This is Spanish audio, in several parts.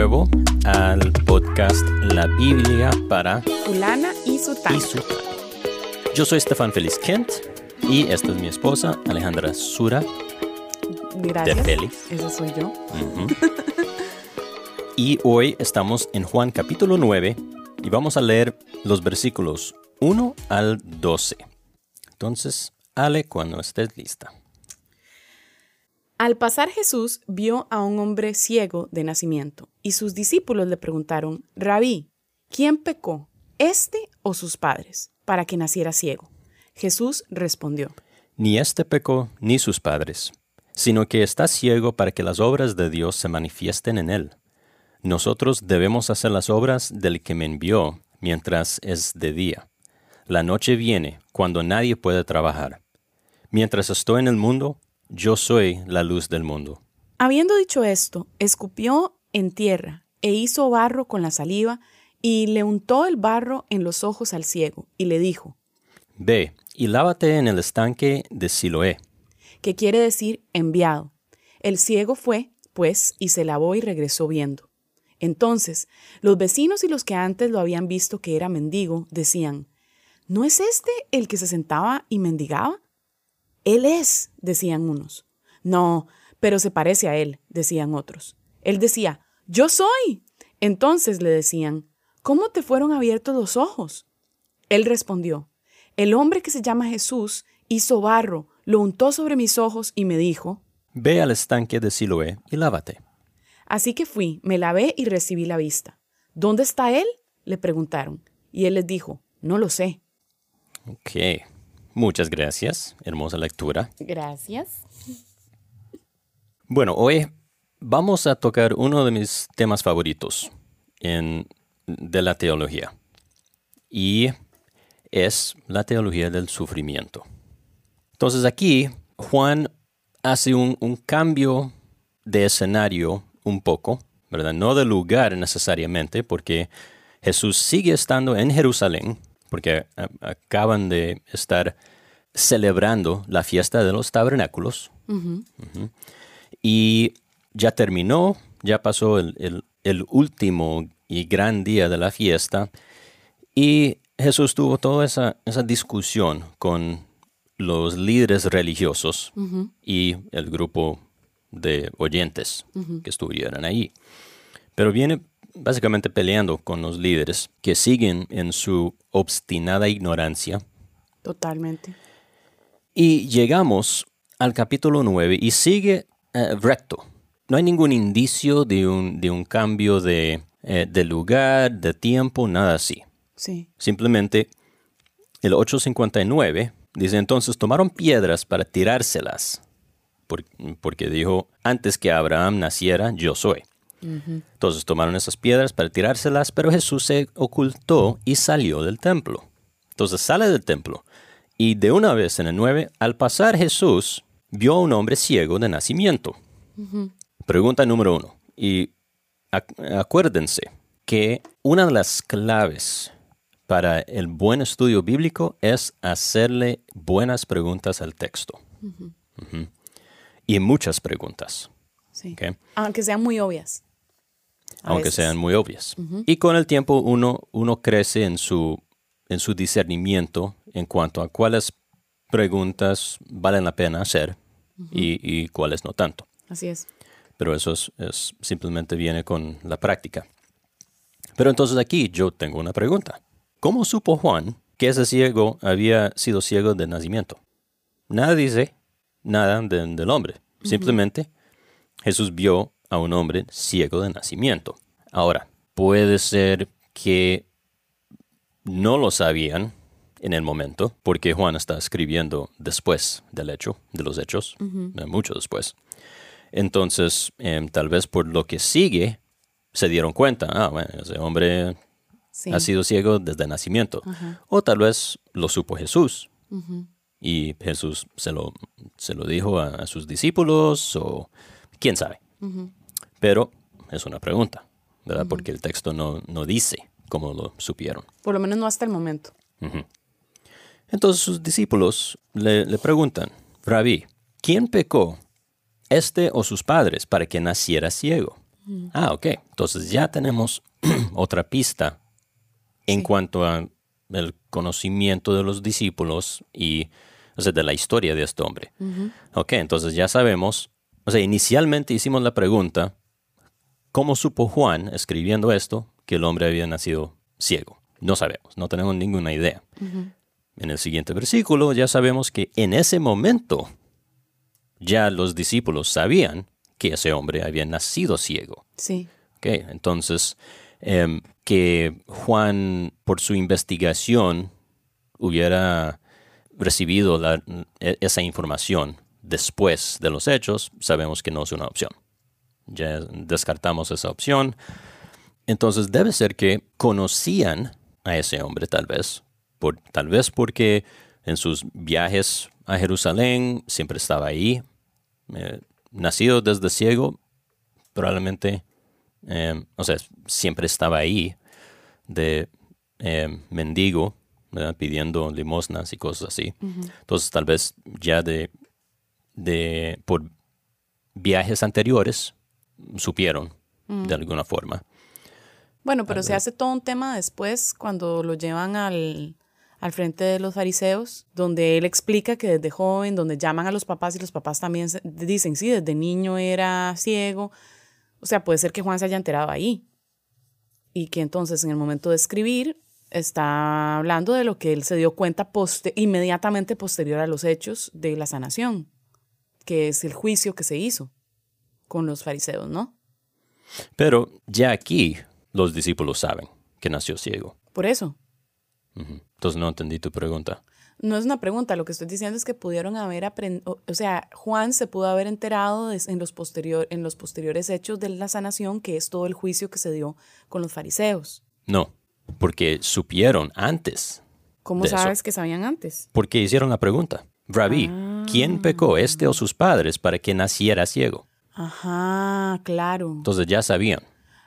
Nuevo al podcast La Biblia para Fulana y Sutana. Yo soy Estefan Feliz Kent y esta es mi esposa Alejandra Sura. Gracias. de Feli. Esa soy yo. Y hoy estamos en Juan capítulo 9 y vamos a leer los versículos 1 al 12. Entonces, Ale, cuando estés lista. Al pasar Jesús vio a un hombre ciego de nacimiento y sus discípulos le preguntaron, Rabí, ¿quién pecó, este o sus padres, para que naciera ciego? Jesús respondió, Ni este pecó ni sus padres, sino que está ciego para que las obras de Dios se manifiesten en él. Nosotros debemos hacer las obras del que me envió mientras es de día. La noche viene cuando nadie puede trabajar. Mientras estoy en el mundo, yo soy la luz del mundo. Habiendo dicho esto, escupió en tierra e hizo barro con la saliva y le untó el barro en los ojos al ciego y le dijo, Ve y lávate en el estanque de Siloé. que quiere decir enviado. El ciego fue, pues, y se lavó y regresó viendo. Entonces, los vecinos y los que antes lo habían visto que era mendigo decían, ¿no es este el que se sentaba y mendigaba? Él es, decían unos. No, pero se parece a él, decían otros. Él decía, yo soy. Entonces le decían, ¿cómo te fueron abiertos los ojos? Él respondió, el hombre que se llama Jesús hizo barro, lo untó sobre mis ojos y me dijo, Ve al estanque de Siloé y lávate. Así que fui, me lavé y recibí la vista. ¿Dónde está él? le preguntaron. Y él les dijo, no lo sé. Ok. Muchas gracias. Hermosa lectura. Gracias. Bueno, hoy vamos a tocar uno de mis temas favoritos en, de la teología. Y es la teología del sufrimiento. Entonces aquí Juan hace un, un cambio de escenario un poco, ¿verdad? No de lugar necesariamente, porque Jesús sigue estando en Jerusalén, porque acaban de estar celebrando la fiesta de los tabernáculos. Y ya terminó, ya pasó el, el- el último y gran día de la fiesta. Y Jesús tuvo toda esa, esa discusión con los líderes religiosos y el grupo de oyentes que estuvieron ahí. Pero viene básicamente peleando con los líderes que siguen en su obstinada ignorancia Totalmente. Y llegamos al capítulo 9 y sigue eh, recto. No hay ningún indicio de un, de un cambio de, eh, de lugar, de tiempo, nada así. Sí. Simplemente el 859 dice entonces tomaron piedras para tirárselas, por- porque dijo, antes que Abraham naciera, yo soy. Entonces tomaron esas piedras para tirárselas, pero Jesús se ocultó y salió del templo. Entonces sale del templo y de una vez en el 9, al pasar Jesús vio a un hombre ciego de nacimiento. Pregunta número uno. Y ac- acuérdense que una de las claves para el buen estudio bíblico es hacerle buenas preguntas al texto. Y muchas preguntas, Sí. ¿ok? Aunque sean muy obvias. Aunque veces. sean muy obvias. Y con el tiempo uno, uno crece en su, en su discernimiento en cuanto a cuáles preguntas valen la pena hacer y, y cuáles no tanto. Así es. Pero eso es, es- simplemente viene con la práctica. Pero entonces aquí yo tengo una pregunta. ¿Cómo supo Juan que ese ciego había sido ciego de nacimiento? Nada dice nada de- del hombre. Simplemente Jesús vio a un hombre ciego de nacimiento. Ahora, puede ser que no lo sabían en el momento, porque Juan está escribiendo después del hecho, de los hechos, eh, mucho después. Entonces, em, tal vez por lo que sigue, se dieron cuenta, ah, bueno, ese hombre Sí. ha sido ciego desde nacimiento. O tal vez lo supo Jesús. Y Jesús se lo, se lo dijo a, a sus discípulos, o quién sabe. Pero es una pregunta, ¿verdad? Porque el texto no, no dice cómo lo supieron. Por lo menos no hasta el momento. Entonces sus discípulos le, le preguntan, Rabí, ¿quién pecó, este o sus padres para que naciera ciego. Ah, ok. Entonces ya tenemos otra pista en cuanto a el conocimiento de los discípulos y o sea, de la historia de este hombre. Ok, entonces ya sabemos, o sea, inicialmente hicimos la pregunta, ¿cómo supo Juan, escribiendo esto, que el hombre había nacido ciego? No sabemos, no tenemos ninguna idea. En el siguiente versículo ya sabemos que en ese momento ya los discípulos sabían que ese hombre había nacido ciego. Sí. Ok, entonces em, que Juan, por su investigación, hubiera recibido la- e- esa información después de los hechos, sabemos que no es una opción. Ya descartamos esa opción. Entonces debe ser que conocían a ese hombre tal vez, por, tal vez porque en sus viajes a Jerusalén siempre estaba ahí, eh, nacido desde ciego, probablemente, eh, o sea, siempre estaba ahí de eh, mendigo, ¿verdad? pidiendo limosnas y cosas así. Entonces tal vez ya de, de por viajes anteriores supieron de alguna forma. Bueno, pero se hace todo un tema después cuando lo llevan al, al frente de los fariseos, donde él explica que desde joven, donde llaman a los papás y los papás también dicen, sí, desde niño era ciego. O sea, puede ser que Juan se haya enterado ahí. Y que entonces en el momento de escribir está hablando de lo que él se dio cuenta inmediatamente posterior a los hechos de la sanación, que es el juicio que se hizo con los fariseos, ¿no? Pero ya aquí los discípulos saben que nació ciego. Por eso. Entonces no entendí tu pregunta. No es una pregunta, lo que estoy diciendo es que pudieron haber aprendido, o sea, Juan se pudo haber enterado en, los posterior, en los posteriores hechos de la sanación, que es todo el juicio que se dio con los fariseos. No, porque supieron antes. ¿Cómo eso. sabes que sabían antes? Porque hicieron la pregunta. Rabí, ¿quién pecó, este o sus padres, para que naciera ciego? Ajá, claro. Entonces ya sabían,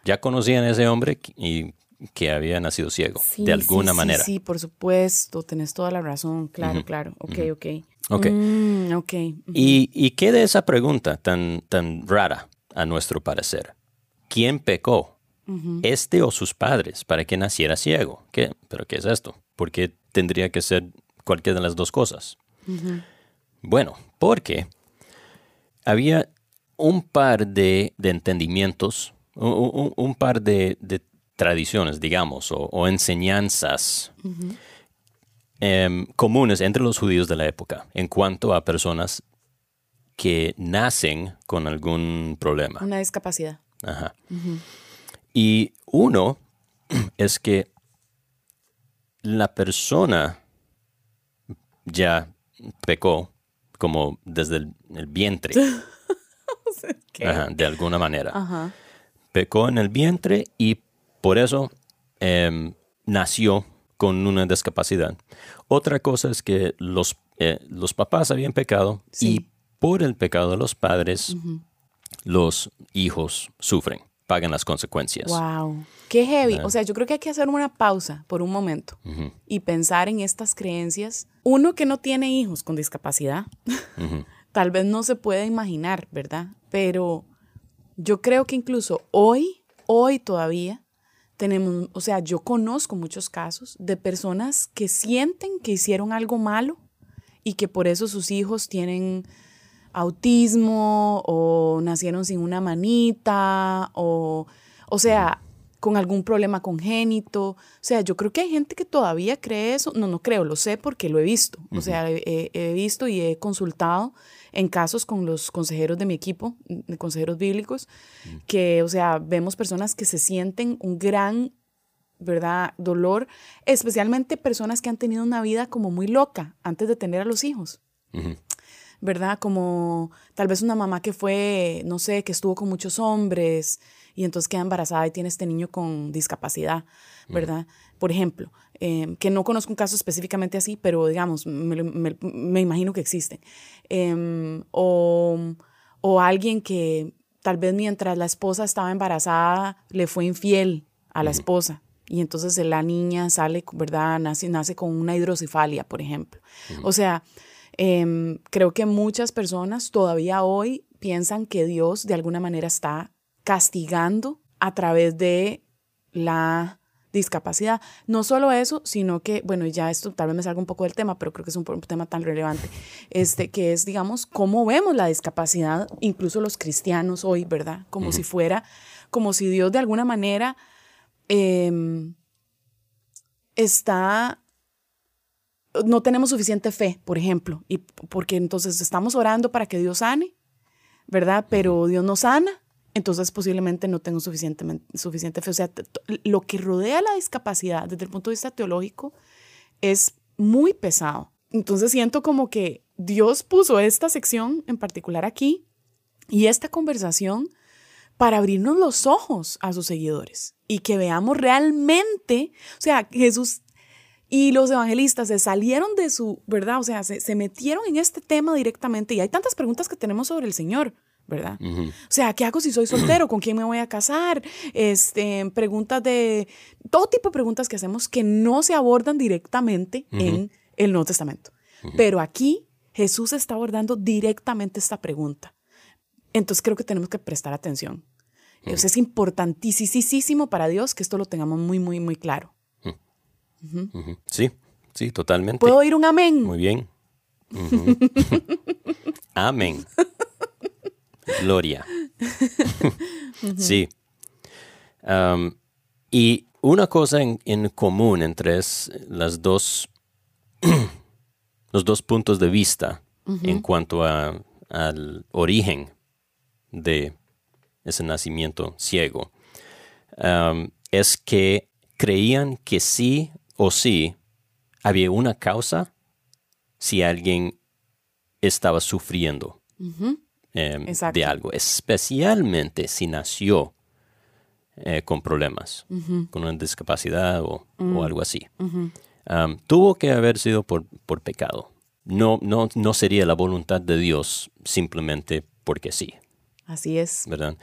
ya conocían a ese hombre y que había nacido ciego, Sí, de alguna sí, manera. Sí, por supuesto, tenés toda la razón, claro, claro. Ok, ok. Ok. Mm, ok. ¿Y, ¿Y qué de esa pregunta tan, tan rara, a nuestro parecer? ¿Quién pecó? ¿Este o sus padres para que naciera ciego? ¿Qué? ¿Pero qué es esto? ¿Por qué tendría que ser cualquiera de las dos cosas? Bueno, porque había un par de, de entendimientos, un, un- un par de, de tradiciones, digamos, o, o enseñanzas em, comunes entre los judíos de la época en cuanto a personas que nacen con algún problema. Una discapacidad. Ajá. Y uno es que la persona ya pecó como desde el, el vientre, de alguna manera. Ajá. Pecó en el vientre y por eso em, nació con una discapacidad. Otra cosa es que los, eh, los papás habían pecado Sí. y por el pecado de los padres, los hijos sufren, pagan las consecuencias. Wow. Qué heavy. O sea, yo creo que hay que hacer una pausa por un momento y pensar en estas creencias. Uno que no tiene hijos con discapacidad, tal vez no se puede imaginar, ¿verdad? Pero yo creo que incluso hoy, hoy todavía, tenemos, o sea, yo conozco muchos casos de personas que sienten que hicieron algo malo y que por eso sus hijos tienen autismo o nacieron sin una manita o, o sea, con algún problema congénito. O sea, yo creo que hay gente que todavía cree eso. No, no creo, lo sé porque lo he visto. O sea, he, he visto y he consultado en casos con los consejeros de mi equipo, de consejeros bíblicos, que, o sea, vemos personas que se sienten un gran ¿verdad? Dolor, especialmente personas que han tenido una vida como muy loca antes de tener a los hijos. ¿Verdad? Como tal vez una mamá que fue, no sé, que estuvo con muchos hombres y entonces queda embarazada y tiene este niño con discapacidad, ¿verdad? Por ejemplo, eh, que no conozco un caso específicamente así, pero digamos, me- me imagino que existen. Em, o, o alguien que tal vez mientras la esposa estaba embarazada le fue infiel a la esposa y entonces la niña sale, ¿verdad? Nace, nace con una hidrocefalia, por ejemplo. O sea, em, creo que muchas personas todavía hoy piensan que Dios de alguna manera está castigando a través de la discapacidad. No solo eso, sino que, bueno, ya esto tal vez me salga un poco del tema, pero creo que es un, tema tan relevante, este, que es, digamos, cómo vemos la discapacidad, incluso los cristianos hoy, ¿verdad? Como si fuera, como si Dios de alguna manera em, está no tenemos suficiente fe, por ejemplo, y porque entonces estamos orando para que Dios sane, ¿verdad? Pero Dios no sana, entonces posiblemente no tengo suficiente, suficiente fe. O sea, lo que rodea la discapacidad desde el punto de vista teológico es muy pesado. Entonces siento como que Dios puso esta sección en particular aquí y esta conversación para abrirnos los ojos a sus seguidores y que veamos realmente, o sea, Jesús y los evangelistas se salieron de su, ¿verdad? O sea, se, metieron en este tema directamente y hay tantas preguntas que tenemos sobre el Señor. ¿verdad? O sea, ¿qué hago si soy soltero? ¿Con quién me voy a casar? Este, preguntas de todo tipo de preguntas que hacemos que no se abordan directamente en el Nuevo Testamento. Pero aquí Jesús está abordando directamente esta pregunta. Entonces creo que tenemos que prestar atención. es importantísimo para Dios que esto lo tengamos muy, muy, muy claro. Sí, sí, totalmente. ¿Puedo oír un amén? Muy bien. amén. Gloria. sí. y una cosa en, común entre las dos, los dos puntos de vista en cuanto al origen de ese nacimiento ciego es que creían que sí o sí había una causa si alguien estaba sufriendo em, de algo, especialmente si nació eh, con problemas, con una discapacidad o, mm. algo así. tuvo que haber sido por, por pecado. No, no, no sería la voluntad de Dios simplemente porque sí. Así es. ¿Verdad?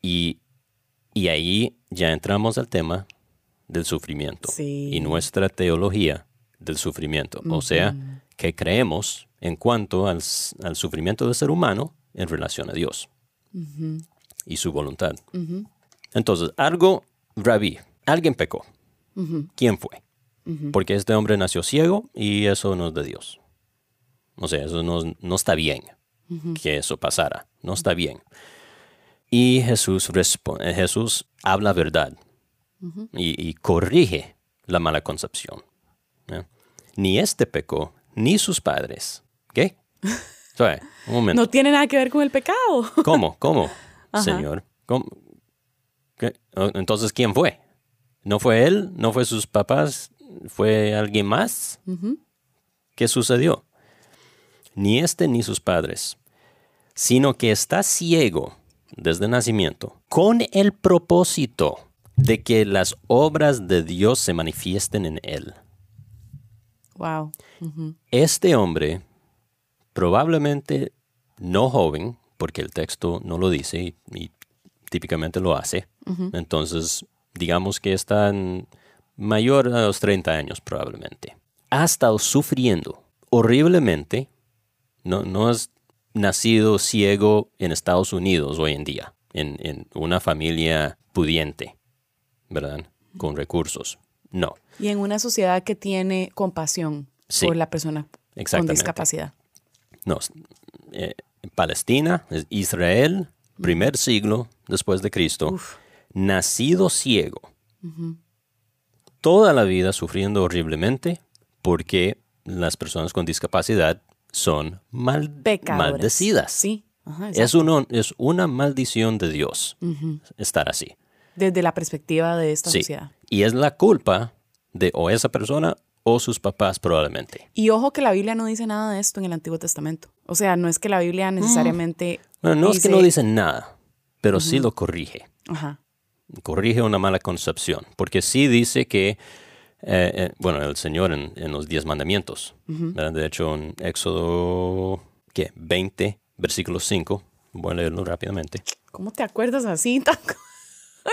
y, y ahí ya entramos al tema del sufrimiento y nuestra teología del sufrimiento. O sea, que creemos en cuanto al, sufrimiento del ser humano en relación a Dios y su voluntad. Entonces, algo, Rabí, alguien pecó. ¿Quién fue? Porque este hombre nació ciego y eso no es de Dios. O sea, eso no, no está bien que eso pasara. No está bien. Y Jesús, responde, Jesús habla verdad y, corrige la mala concepción. Ni este pecó, ni sus padres. ¿Qué? No tiene nada que ver con el pecado. ¿Cómo? ¿Cómo? Señor. Entonces, ¿quién fue? ¿No fue él? ¿No fue sus papás? ¿Fue alguien más? ¿Qué sucedió? Ni este ni sus padres, sino que está ciego desde nacimiento con el propósito de que las obras de Dios se manifiesten en él. Wow. Este hombre, probablemente no joven, porque el texto no lo dice y, típicamente lo hace, entonces digamos que está mayor a los 30 años probablemente, ha estado sufriendo horriblemente, no, no has nacido ciego en Estados Unidos hoy en día, en, en una familia pudiente. ¿Verdad? Con recursos. No. Y en una sociedad que tiene compasión por la persona con discapacidad. No, eh, Palestina, Israel, primer siglo después de Cristo, nacido ciego. Toda la vida sufriendo horriblemente porque las personas con discapacidad son mal, maldecidas. Sí. es, uno, es una maldición de Dios estar así desde la perspectiva de esta sociedad. Y es la culpa de o esa persona o sus papás probablemente. Y ojo que la Biblia no dice nada de esto en el Antiguo Testamento. O sea, no es que la Biblia necesariamente... Bueno, no es que no dice nada, pero sí lo corrige. Ajá. Corrige una mala concepción, porque sí dice que, eh, eh, bueno, el Señor en, los diez mandamientos, de hecho en Éxodo, ¿qué? 20, versículo 5, voy a leerlo rápidamente. ¿Cómo te acuerdas así?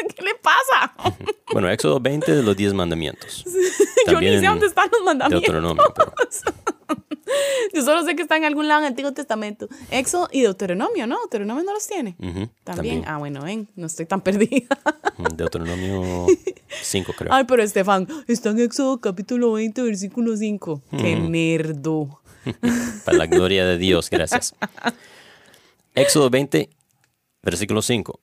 ¿Qué le pasa? Bueno, Éxodo 20 de los 10 mandamientos. Yo ni sé dónde están los mandamientos. Yo solo sé que está en algún lado en el Antiguo Testamento. Éxodo y Deuteronomio, ¿no? Deuteronomio no los tiene. Ujú, También. Ah, bueno, ven, no estoy tan perdida. Deuteronomio 5, creo. Ay, pero Estefan, está en Éxodo capítulo 20, versículo 5. Qué nerdo. Para la gloria de Dios, gracias. Éxodo 20, versículo 5.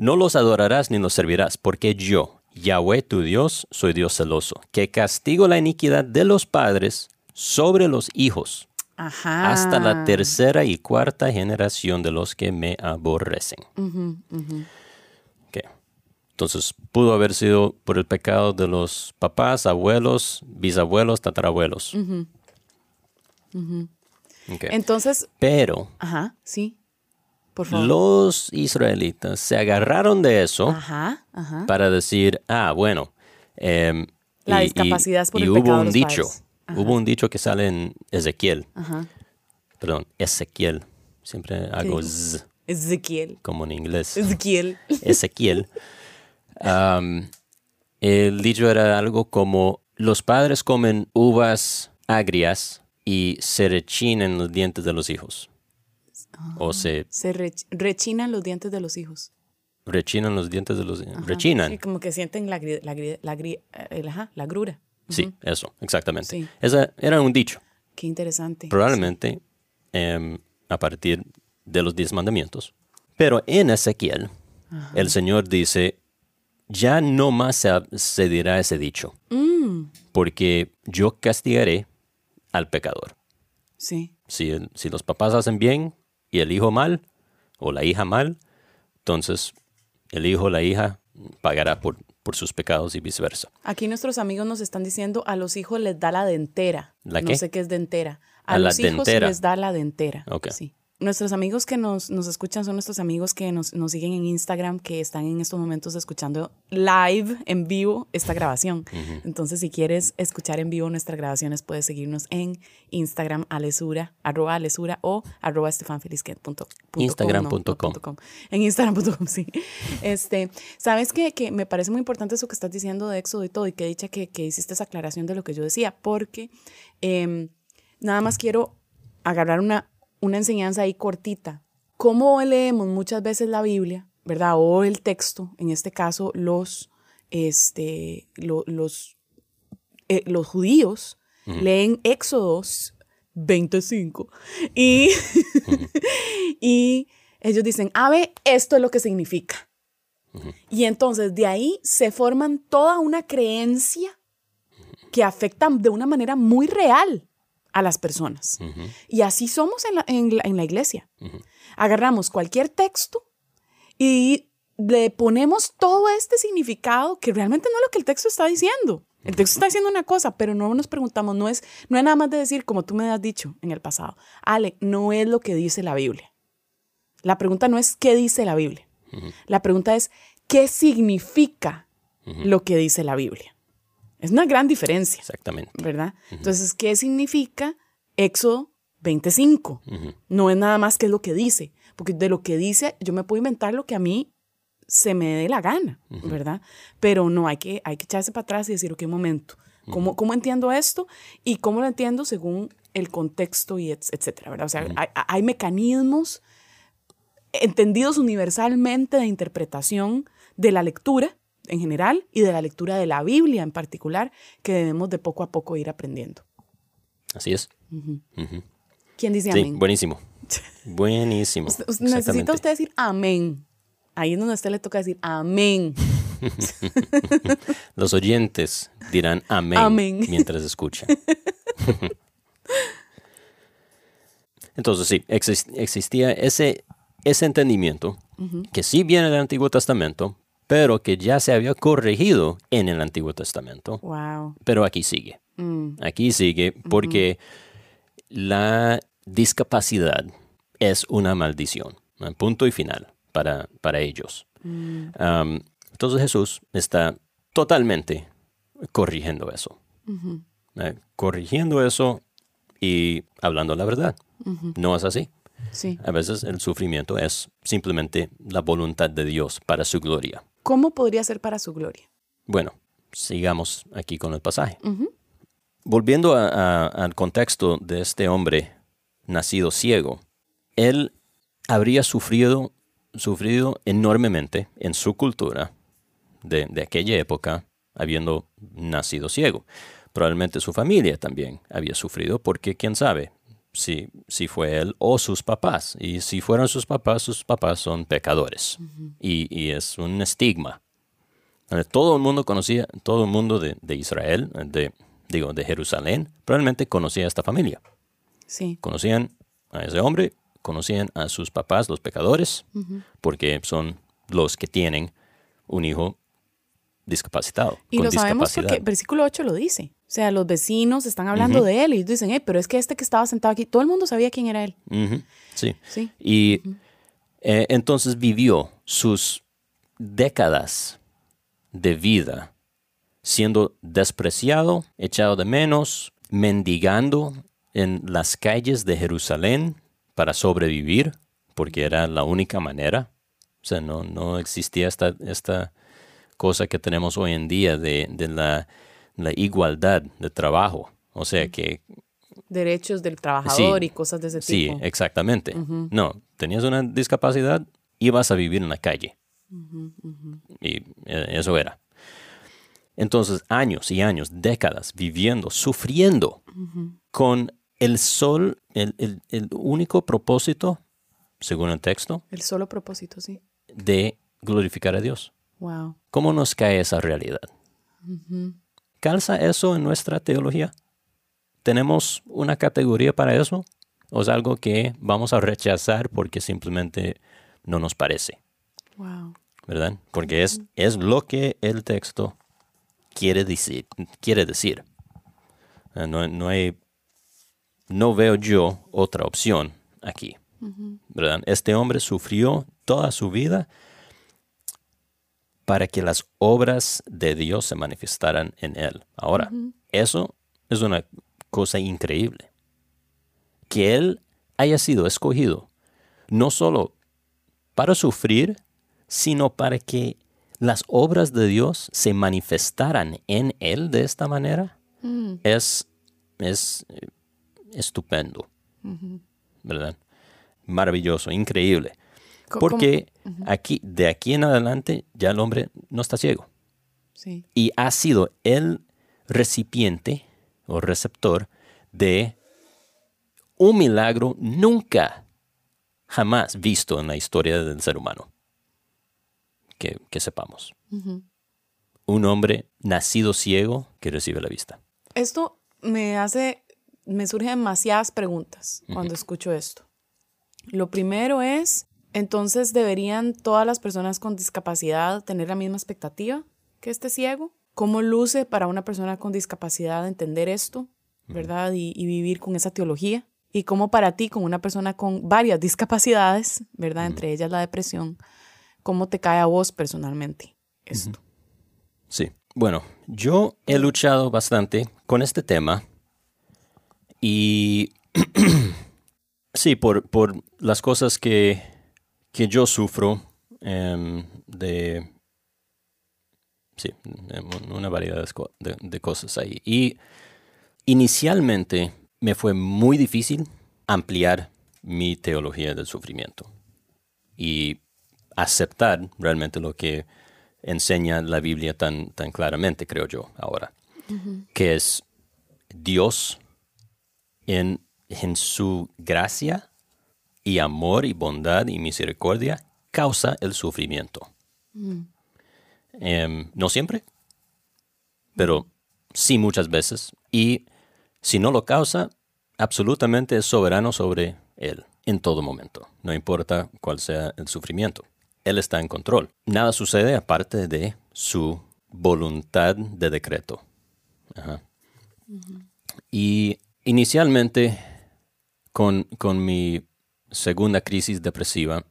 No los adorarás ni los servirás, porque yo, Yahweh tu Dios, soy Dios celoso, que castigo la iniquidad de los padres sobre los hijos, Ajá. hasta la tercera y cuarta generación de los que me aborrecen. Entonces, pudo haber sido por el pecado de los papás, abuelos, bisabuelos, tatarabuelos. Entonces, Pero ajá, sí. Por favor. los israelitas se agarraron de eso Ajá, ajá. para decir, ah, bueno. em, La discapacidad es por y el hubo pecado de un los dicho. Hubo un dicho que sale en Ezequiel. Ajá. Perdón, Ezequiel. Siempre hago z Ezequiel. como en inglés. Ezequiel. Ezequiel. El dicho era algo como, los padres comen uvas agrias y se rechinan los dientes de los hijos. O se Se rech- rechinan los dientes de los hijos. rechinan los dientes de los Ajá. Rechinan. Sí, como que sienten la, la, la, eh, ajá, la grura. Sí, eso, exactamente. Sí. Ese era un dicho. Qué interesante. Probablemente em, a partir de los diez mandamientos. Pero en Ezequiel, el Señor dice, ya no más se, se dirá ese dicho, Mm, porque yo castigaré al pecador. sí. Si, si los papás hacen bien y el hijo mal, o la hija mal, entonces el hijo o la hija pagará por, por sus pecados y viceversa. Aquí nuestros amigos nos están diciendo a los hijos les da la dentera. ¿La No sé qué es dentera. A, A la los hijos dentera. les da la dentera. Ok. Sí. Nuestros amigos que nos, nos escuchan son nuestros amigos que nos, nos siguen en Instagram, que están en estos momentos escuchando live, en vivo, esta grabación. Entonces, si quieres escuchar en vivo nuestras grabaciones, puedes seguirnos en Instagram, alesura, arroba alesura o arroba. Instagram.com. En Instagram.com, sí. Este, ¿Sabes qué? Que me parece muy importante eso que estás diciendo de Éxodo y todo, y que dicha que, que hiciste esa aclaración de lo que yo decía, porque em, nada más quiero agarrar una, una enseñanza ahí cortita. ¿Cómo leemos muchas veces la Biblia, verdad? O el texto, en este caso, los, este, lo- los, eh, los judíos leen Éxodos 25 y, y ellos dicen, a ver, esto es lo que significa. Y entonces de ahí se forman toda una creencia que afecta de una manera muy real a las personas. Y así somos en la, en la- en la iglesia. Agarramos cualquier texto y le ponemos todo este significado que realmente no es lo que el texto está diciendo. El texto está diciendo una cosa, pero no nos preguntamos, no es, no es nada más de decir, como tú me has dicho en el pasado, Ale, no es lo que dice la Biblia. La pregunta no es qué dice la Biblia. La pregunta es qué significa lo que dice la Biblia. Es una gran diferencia. Exactamente. ¿verdad? Entonces, ¿qué significa Éxodo 25? No es nada más que lo que dice, porque de lo que dice yo me puedo inventar lo que a mí se me dé la gana, ¿verdad? Pero no, hay que, hay que echarse para atrás y decir, ok, un momento, ¿cómo, ¿cómo entiendo esto? Y cómo lo entiendo según el contexto y et- etcétera, ¿verdad? O sea, hay, hay mecanismos entendidos universalmente de interpretación de la lectura en general y de la lectura de la Biblia en particular que debemos de poco a poco ir aprendiendo. Así es. ¿Quién dice Sí, amén? buenísimo. Buenísimo. Necesita usted decir amén. Ahí es donde a usted le toca decir amén. Los oyentes dirán amén, Amén. mientras escuchan. Entonces sí, exis- existía ese, ese entendimiento que sí viene del Antiguo Testamento, pero que ya se había corregido en el Antiguo Testamento, Wow. pero aquí sigue. Mm, Aquí sigue porque la discapacidad es una maldición, punto y final para, para ellos. Um, entonces Jesús está totalmente corrigiendo eso. Eh, corrigiendo eso y hablando la verdad. No es así. Sí. A veces el sufrimiento es simplemente la voluntad de Dios para su gloria. ¿Cómo podría ser para su gloria? Bueno, sigamos aquí con el pasaje. volviendo a- a- al contexto de este hombre nacido ciego, él habría sufrido, sufrido enormemente en su cultura de, de aquella época, habiendo nacido ciego. Probablemente su familia también había sufrido, porque quién sabe si, si fue él o sus papás. Y si fueron sus papás, sus papás son pecadores. y, y es un estigma. Todo el mundo conocía, todo el mundo de, de Israel, de, digo, de Jerusalén, probablemente conocía a esta familia. Sí. Conocían a ese hombre, conocían a sus papás, los pecadores, porque son los que tienen un hijo discapacitado. Y con lo sabemos porque versículo 8 lo dice. O sea, los vecinos están hablando de él y dicen, "Eh, pero es que este que estaba sentado aquí, todo el mundo sabía quién era él. Sí. Sí. Y eh, entonces vivió sus décadas de vida siendo despreciado, echado de menos, mendigando en las calles de Jerusalén para sobrevivir, porque era la única manera. O sea, no, no existía esta, esta cosa que tenemos hoy en día de, de la, la igualdad de trabajo. O sea, que Derechos del trabajador Sí. y cosas de ese Sí, tipo. exactamente. No, tenías una discapacidad, ibas a vivir en la calle. Y eh, eso era. Entonces, años y años, décadas viviendo, sufriendo con el sol, el, el- el único propósito, según el texto, El solo propósito, sí. de glorificar a Dios. Wow. ¿Cómo nos cae esa realidad? ¿Calza eso en nuestra teología? ¿Tenemos una categoría para eso? ¿O es algo que vamos a rechazar porque simplemente no nos parece? Wow. ¿Verdad? Porque es, es lo que el texto quiere decir. Quiere decir. Eh, No, no hay, no veo yo otra opción aquí. ¿Verdad? Este hombre sufrió toda su vida para que las obras de Dios se manifestaran en él. Ahora, eso es una cosa increíble. Que él haya sido escogido no solo para sufrir, sino para que las obras de Dios se manifestaran en él de esta manera, es, es eh, estupendo. ¿Verdad? Maravilloso, increíble. Porque aquí, de aquí en adelante, ya el hombre no está ciego. Sí. Y ha sido el recipiente o receptor de un milagro nunca, jamás visto en la historia del ser humano. Que, que sepamos. Un hombre nacido ciego que recibe la vista. Esto me hace, me surgen demasiadas preguntas cuando escucho esto. Lo primero es, entonces, ¿deberían todas las personas con discapacidad tener la misma expectativa que este ciego? ¿Cómo luce para una persona con discapacidad entender esto, verdad? Y, y vivir con esa teología. Y cómo para ti, con una persona con varias discapacidades, ¿verdad? Entre ellas la depresión, ¿cómo te cae a vos personalmente esto? Sí. Bueno, yo he luchado bastante con este tema y sí, por, por las cosas que, que yo sufro em, de, sí, de una variedad de, co- de- de cosas ahí. Y inicialmente me fue muy difícil ampliar mi teología del sufrimiento y aceptar realmente lo que enseña la Biblia tan, tan claramente, creo yo, ahora, que es Dios en, en su gracia y amor y bondad y misericordia causa el sufrimiento. Em, no siempre, pero sí muchas veces. Y si no lo causa, absolutamente es soberano sobre él en todo momento, no importa cuál sea el sufrimiento. Él está en control. Nada sucede aparte de su voluntad de decreto. Ajá. Y inicialmente, con, con mi segunda crisis depresiva,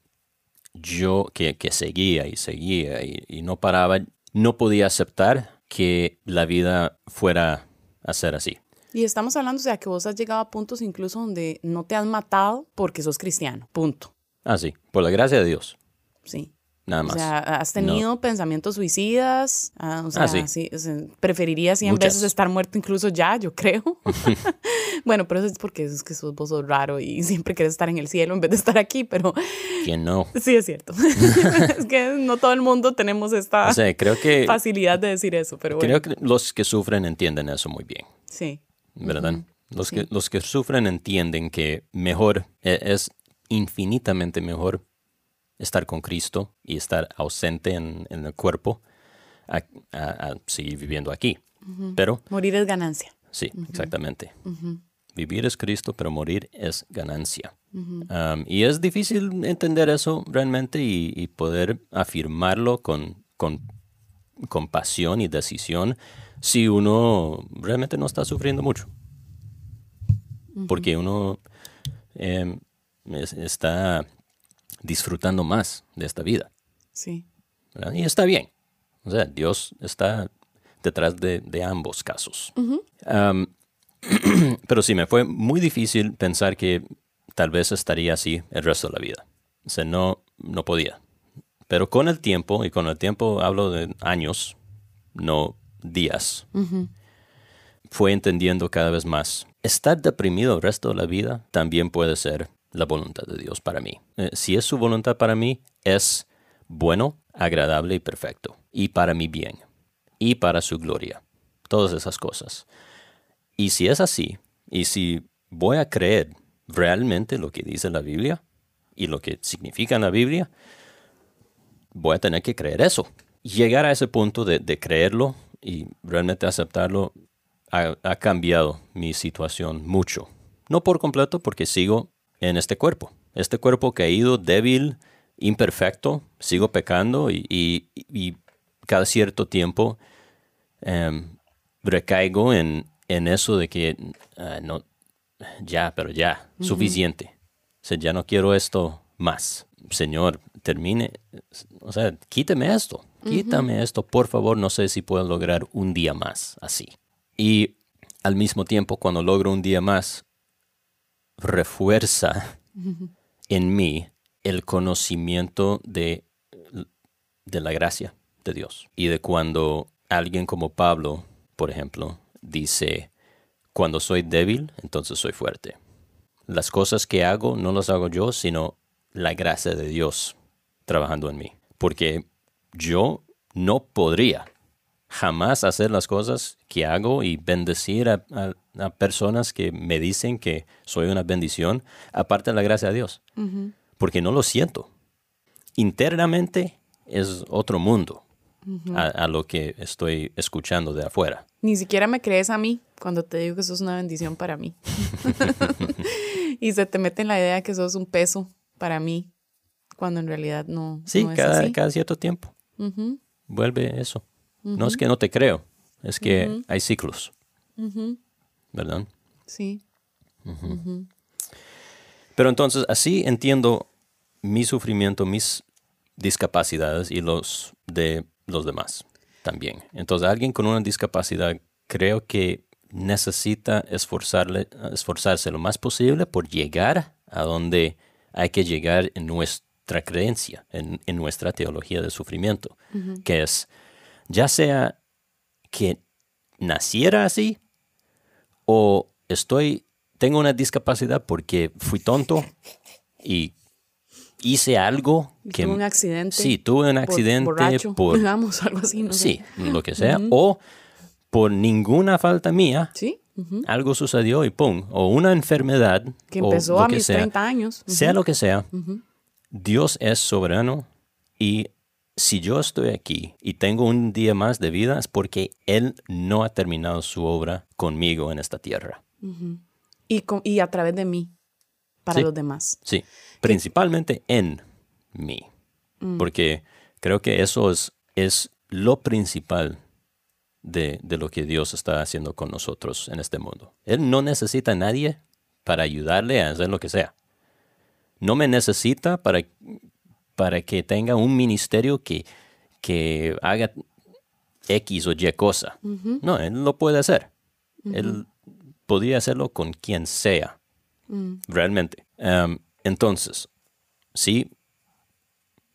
yo que, que seguía y seguía y, y no paraba, no podía aceptar que la vida fuera a ser así. Y estamos hablando, o sea, que vos has llegado a puntos incluso donde no te has matado porque sos cristiano. Punto. Así, por la gracia de Dios. Sí. Nada más. O sea, ¿has tenido pensamientos suicidas? Ah, o sea, Ah, sí. sí, o sea, preferiría cien Muchas. veces estar muerto incluso ya, yo creo. bueno, pero eso es porque es que sos, vos sos raro y siempre quieres estar en el cielo en vez de estar aquí, pero ¿Quién no? sí es cierto. es que no todo el mundo tenemos esta O sea, creo que, facilidad de decir eso, pero bueno. creo que los que sufren entienden eso muy bien. Sí, ¿verdad? los, que, los que sufren entienden que mejor, e- es infinitamente mejor estar con Cristo y estar ausente en, en el cuerpo a, a- a seguir viviendo aquí. Pero morir es ganancia. sí, exactamente. Vivir es Cristo, pero morir es ganancia. Um, y es difícil entender eso realmente y, y poder afirmarlo con, con, con pasión y decisión si uno realmente no está sufriendo mucho. Porque uno em, es- está disfrutando más de esta vida. Sí. ¿verdad? Y está bien. O sea, Dios está detrás de, de ambos casos. Pero sí, me fue muy difícil pensar que tal vez estaría así el resto de la vida. O sea, no, no podía. Pero con el tiempo, y con el tiempo hablo de años, no días, fue entendiendo cada vez más. Estar deprimido el resto de la vida también puede ser la voluntad de Dios para mí. Eh, si es su voluntad para mí, es bueno, agradable y perfecto. Y para mi bien. Y para su gloria. Todas esas cosas. Y si es así, y si voy a creer realmente lo que dice la Biblia y lo que significa la Biblia, voy a tener que creer eso. Llegar a ese punto de, creerlo y realmente aceptarlo ha cambiado mi situación mucho. No por completo, porque sigo en este cuerpo. Este cuerpo caído, débil, imperfecto, sigo pecando y, y- y cada cierto tiempo em, recaigo en, en eso de que ah, no, ya, pero ya, suficiente. O sea, ya no quiero esto más. Señor, termine, o sea, quíteme esto, quítame esto, por favor, no sé si puedo lograr un día más así. Y al mismo tiempo, cuando logro un día más, refuerza en mí el conocimiento de, de la gracia de Dios. Y de cuando alguien como Pablo, por ejemplo, dice, cuando soy débil, entonces soy fuerte. Las cosas que hago no las hago yo, sino la gracia de Dios trabajando en mí. Porque yo no podría jamás hacer las cosas que hago y bendecir a, a- a personas que me dicen que soy una bendición, aparte de la gracia de Dios. Porque no lo siento. Internamente es otro mundo a, a lo que estoy escuchando de afuera. Ni siquiera me crees a mí cuando te digo que sos una bendición para mí. y se te mete en la idea que sos un peso para mí, cuando en realidad no, Sí, no es cada, así. cada cierto tiempo. Vuelve eso. No es que no te creo, es que hay ciclos. ¿Verdad? Sí. Pero entonces así entiendo mi sufrimiento, mis discapacidades y los de los demás también. Entonces alguien con una discapacidad creo que necesita esforzarle, esforzarse lo más posible por llegar a donde hay que llegar en nuestra creencia, en, en nuestra teología del sufrimiento, que es ya sea que naciera así o estoy tengo una discapacidad porque fui tonto y hice algo que Tuve un accidente. sí tuve un por accidente borracho, por digamos, algo así, no sé. sí lo que sea o por ninguna falta mía Sí. algo sucedió y pum o una enfermedad Que o empezó lo a que mis sea. 30 años. Sea lo que sea Dios es soberano y si yo estoy aquí y tengo un día más de vida es porque Él no ha terminado su obra conmigo en esta tierra. y, con- y a través de mí, para Sí. los demás. Sí, principalmente en mí. Porque creo que eso es, es lo principal de, de lo que Dios está haciendo con nosotros en este mundo. Él no necesita a nadie para ayudarle a hacer lo que sea. No me necesita para, para que tenga un ministerio que, que haga X o Y cosa. No, Él lo puede hacer. Él podría hacerlo con quien sea realmente. Em, entonces, sí,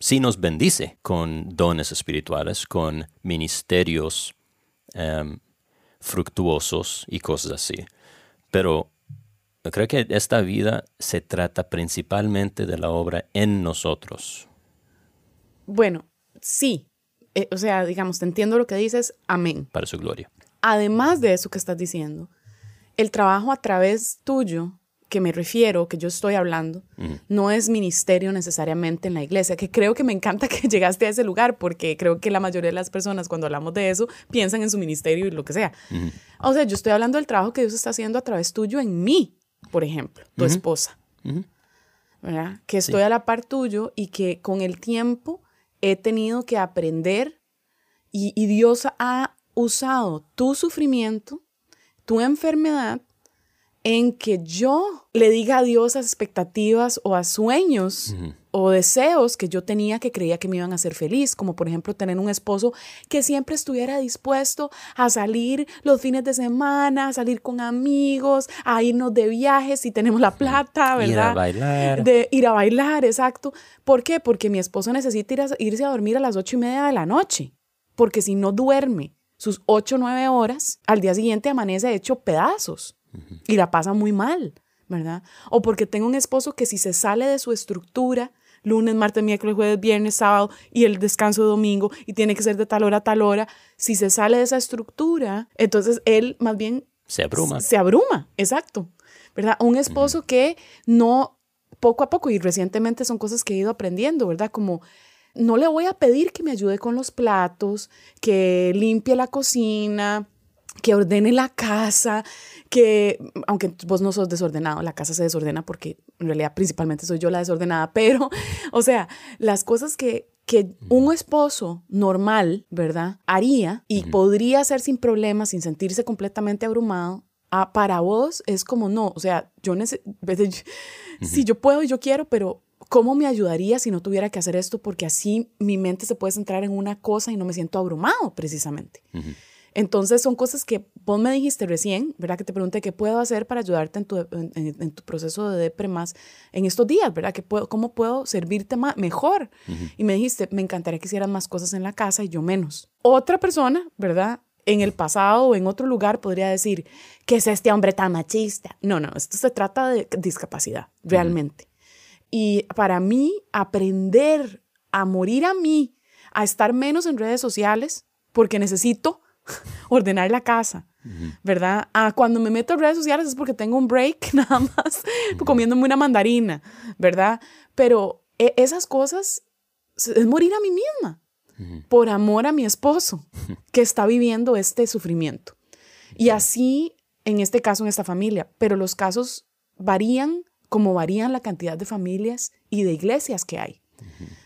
sí nos bendice con dones espirituales, con ministerios fructuosos y cosas así. Pero creo que esta vida se trata principalmente de la obra en nosotros. Bueno, sí. Eh, o sea, digamos, te entiendo lo que dices, amén. Para su gloria. Además de eso que estás diciendo, el trabajo a través tuyo que me refiero, que yo estoy hablando, no es ministerio necesariamente en la iglesia, que creo que me encanta que llegaste a ese lugar, porque creo que la mayoría de las personas cuando hablamos de eso piensan en su ministerio y lo que sea. O sea, yo estoy hablando del trabajo que Dios está haciendo a través tuyo en mí, por ejemplo, tu esposa, ¿verdad? Que estoy a la par tuyo y que con el tiempo he tenido que aprender y, Dios ha usado tu sufrimiento, tu enfermedad, en que yo le diga adiós a expectativas o a sueños o deseos que yo tenía que creía que me iban a hacer feliz, como por ejemplo tener un esposo que siempre estuviera dispuesto a salir los fines de semana, a salir con amigos, a irnos de viajes si tenemos la plata, ¿verdad? Ir a bailar. De ir a bailar, exacto. ¿Por qué? Porque mi esposo necesita irse a dormir a las ocho y media de la noche, porque si no duerme sus ocho o nueve horas, al día siguiente amanece hecho pedazos y la pasa muy mal, ¿verdad? O porque tengo un esposo que si se sale de su estructura, lunes, martes, miércoles, jueves, viernes, sábado y el descanso de domingo y tiene que ser de tal hora a tal hora, si se sale de esa estructura, entonces él más bien se abruma. Se abruma, exacto, ¿verdad? Un esposo que no, poco a poco, y recientemente son cosas que he ido aprendiendo, ¿verdad? Como no le voy a pedir que me ayude con los platos, que limpie la cocina, que ordene la casa, que, aunque vos no sos desordenado, la casa se desordena porque en realidad principalmente soy yo la desordenada, pero, o sea, las cosas que, que un esposo normal, ¿verdad? Haría y podría hacer sin problemas, sin sentirse completamente abrumado, ah, para vos es como no, o sea, yo necesito, si yo puedo y yo quiero, pero ¿cómo me ayudaría si no tuviera que hacer esto? Porque así mi mente se puede centrar en una cosa y no me siento abrumado precisamente. Entonces son cosas que vos me dijiste recién, ¿verdad? Que te pregunté qué puedo hacer para ayudarte en tu, en, tu proceso de depre más en estos días, ¿verdad? ¿Qué puedo, ¿Cómo puedo servirte más, mejor? Y me dijiste, me encantaría que hicieras más cosas en la casa y yo menos. Otra persona, ¿verdad? En el pasado o en otro lugar podría decir, ¿qué es este hombre tan machista? No, no, esto se trata de discapacidad, realmente. Y para mí, aprender a morir a mí, a estar menos en redes sociales, porque necesito ordenar la casa, ¿verdad? Ah, cuando me meto en redes sociales es porque tengo un break nada más comiéndome una mandarina, ¿verdad? Pero e, esas cosas es morir a mí misma por amor a mi esposo que está viviendo este sufrimiento. Y así, en este caso, en esta familia, pero los casos varían como varían la cantidad de familias y de iglesias que hay,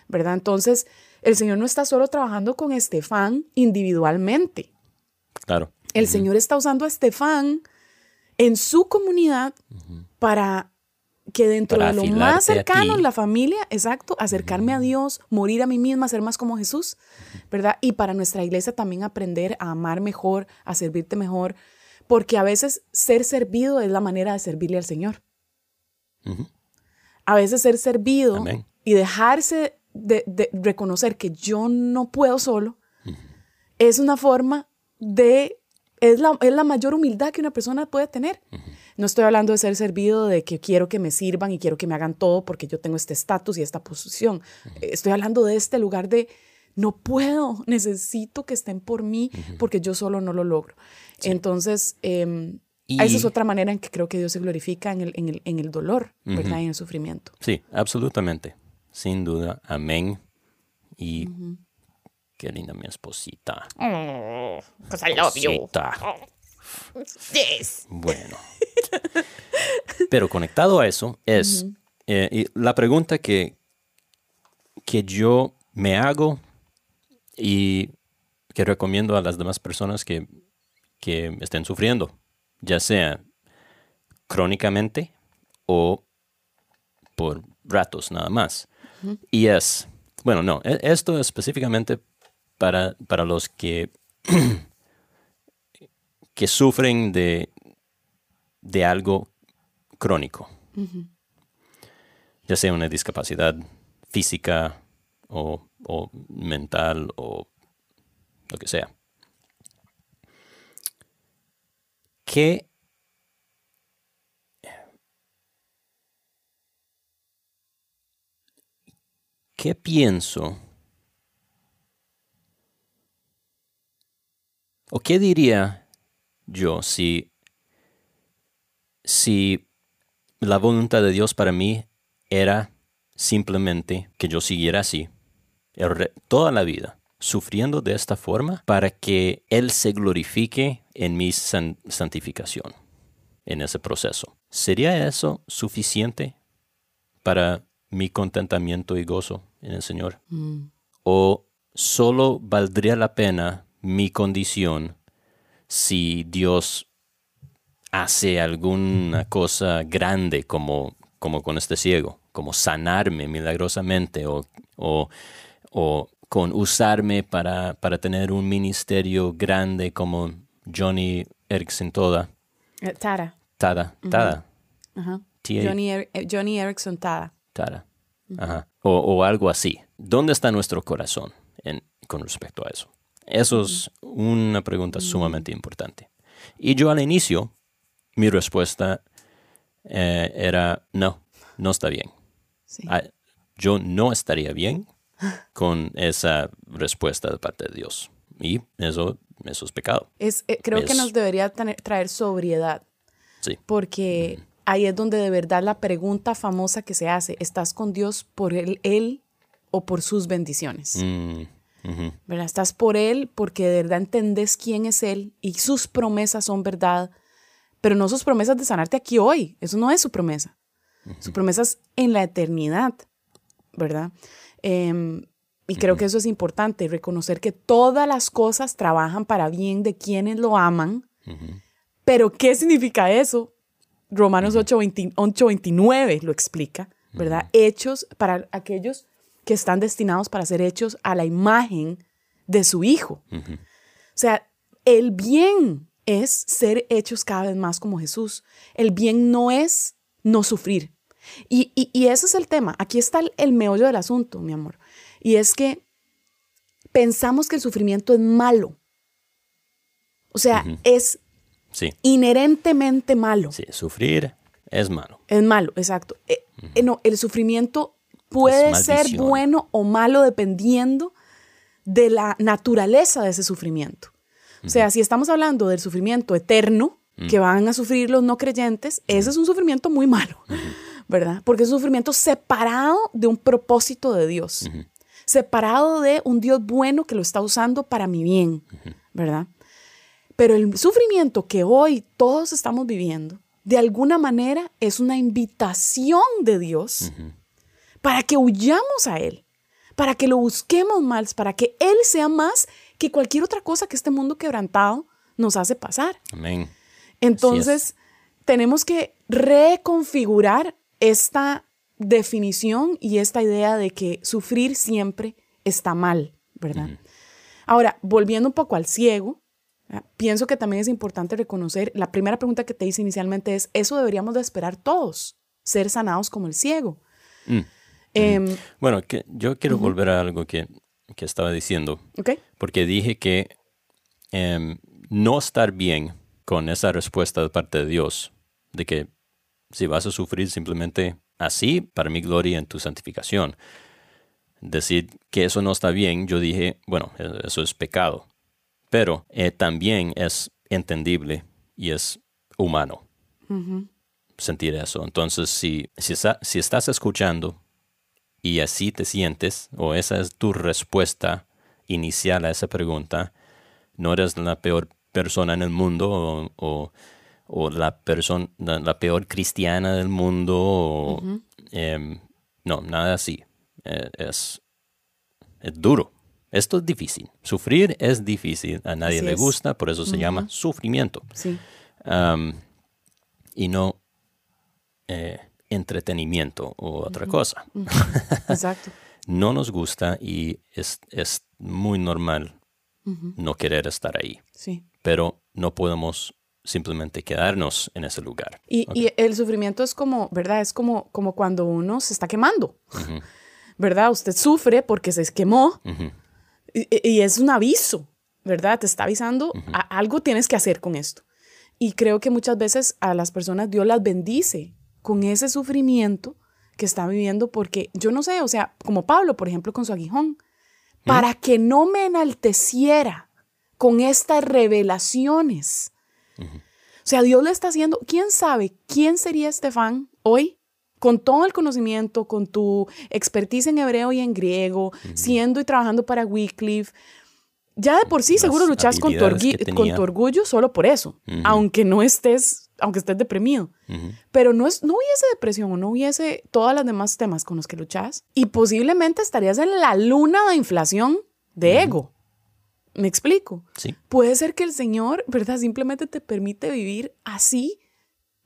¿verdad? Entonces, el Señor no está solo trabajando con Estefan individualmente, Claro. El Señor está usando a Estefan en su comunidad para que dentro de lo más cercano, la familia, exacto, acercarme a Dios, morir a mí misma, ser más como Jesús, ¿verdad? Y para nuestra iglesia también aprender a amar mejor, a servirte mejor, porque a veces ser servido es la manera de servirle al Señor. A veces ser servido y dejarse de, reconocer que yo no puedo solo es una forma de, es la, es la mayor humildad que una persona puede tener. No estoy hablando de ser servido, de que quiero que me sirvan y quiero que me hagan todo porque yo tengo este estatus y esta posición. Estoy hablando de este lugar de, no puedo, necesito que estén por mí porque yo solo no lo logro. Entonces, em, esa es otra manera en que creo que Dios se glorifica en el, en el, en el dolor, ¿verdad? Y en el sufrimiento. Sí, absolutamente. Sin duda. Amén. Y Qué linda mi esposita. Oh, I love you. Yes. Bueno. Pero conectado a eso es eh, la pregunta que, que yo me hago y que recomiendo a las demás personas que, que estén sufriendo, ya sea crónicamente o por ratos nada más. Y es, bueno, no, e, esto específicamente para, para los que, que sufren de, de algo crónico, ya sea una discapacidad física o, o mental o lo que sea. ¿Qué ¿Qué pienso? ¿O qué diría yo si, si la voluntad de Dios para mí era simplemente que yo siguiera así toda la vida, sufriendo de esta forma para que Él se glorifique en mi santificación, en ese proceso? ¿Sería eso suficiente para mi contentamiento y gozo en el Señor? Mm. ¿O solo valdría la pena mi condición si Dios hace alguna cosa grande como, como con este ciego, como sanarme milagrosamente o, o, o con usarme para, para, tener un ministerio grande como Johnny Erickson Toda. Eh, Tada. Tada. Tada. Johnny, er Johnny Erickson Tada. Tada. Ajá. O, o, algo así. ¿Dónde está nuestro corazón en, con respecto a eso? Eso es una pregunta sumamente importante. Y yo al inicio, mi respuesta eh, era, no, no está bien. Ah, yo no estaría bien con esa respuesta de parte de Dios. Y eso, eso es pecado. Es, eh, creo que nos debería traer sobriedad. Sí. Porque ahí es donde de verdad la pregunta famosa que se hace, ¿estás con Dios por él, él o por sus bendiciones? Mm, ¿Verdad? Estás por Él porque de verdad entendés quién es Él y sus promesas son verdad, pero no sus promesas de sanarte aquí hoy. Eso no es su promesa. Su promesa es en la eternidad, ¿verdad? Em, y creo que eso es importante, reconocer que todas las cosas trabajan para bien de quienes lo aman. Pero, ¿qué significa eso? Romanos 8:29 lo explica, ¿verdad? Hechos para aquellos que están destinados para ser hechos a la imagen de su Hijo. O sea, el bien es ser hechos cada vez más como Jesús. El bien no es no sufrir. Y, ese es el tema. Aquí está el, meollo del asunto, mi amor. Y es que pensamos que el sufrimiento es malo. O sea, es inherentemente malo. Sí, sufrir es malo. Es malo, exacto. Eh, eh, no, el sufrimiento puede ser bueno o malo dependiendo de la naturaleza de ese sufrimiento. O sea, si estamos hablando del sufrimiento eterno que van a sufrir los no creyentes, ese es un sufrimiento muy malo, ¿verdad? Porque es un sufrimiento separado de un propósito de Dios, separado de un Dios bueno que lo está usando para mi bien, ¿verdad? Pero el sufrimiento que hoy todos estamos viviendo, de alguna manera es una invitación de Dios para que huyamos a Él, para que lo busquemos más, para que Él sea más que cualquier otra cosa que este mundo quebrantado nos hace pasar. Amén. Entonces, tenemos que reconfigurar esta definición y esta idea de que sufrir siempre está mal, ¿verdad? Ahora, volviendo un poco al ciego, pienso que también es importante reconocer, la primera pregunta que te hice inicialmente es, ¿eso deberíamos de esperar todos? Ser sanados como el ciego. Mm. Em, bueno, que yo quiero volver a algo que, estaba diciendo. Porque dije que em, no estar bien con esa respuesta de parte de Dios, de que si vas a sufrir simplemente así, para mi gloria en tu santificación, decir que eso no está bien, yo dije, bueno, e, eso es pecado. Pero eh, también es entendible y es humano sentir eso. Entonces, si, si estás escuchando y así te sientes, o esa es tu respuesta inicial a esa pregunta, no eres la peor persona en el mundo o, la, persona, la, peor cristiana del mundo, em, no, nada así. E, es, es, duro. Esto es difícil. Sufrir es difícil. A nadie le gusta, por eso se llama sufrimiento. Sí. y no eh, entretenimiento o otra cosa. Exacto. no nos gusta y es, muy normal no querer estar ahí. Sí. Pero no podemos simplemente quedarnos en ese lugar. Y, el sufrimiento es como, ¿verdad? Es como, como cuando uno se está quemando. ¿verdad? Usted sufre porque se quemó y, y es un aviso, ¿verdad? Te está avisando, a- algo tienes que hacer con esto. Y creo que muchas veces a las personas Dios las bendice con ese sufrimiento que está viviendo porque yo no sé, o sea, como Pablo, por ejemplo, con su aguijón, para que no me enalteciera con estas revelaciones. O sea, Dios le está haciendo, ¿quién sabe quién sería Estefan hoy? Con todo el conocimiento, con tu expertise en hebreo y en griego, siendo y trabajando para Wycliffe, ya de por sí Las seguro luchas con tu, con orgullo solo por eso, aunque no estés, aunque estés deprimido. Pero no, es, no hubiese depresión o no hubiese todas las demás temas con los que luchas y posiblemente estarías en la luna de inflación de ego. ¿Me explico? Sí. Puede ser que el Señor, ¿verdad? Simplemente te permite vivir así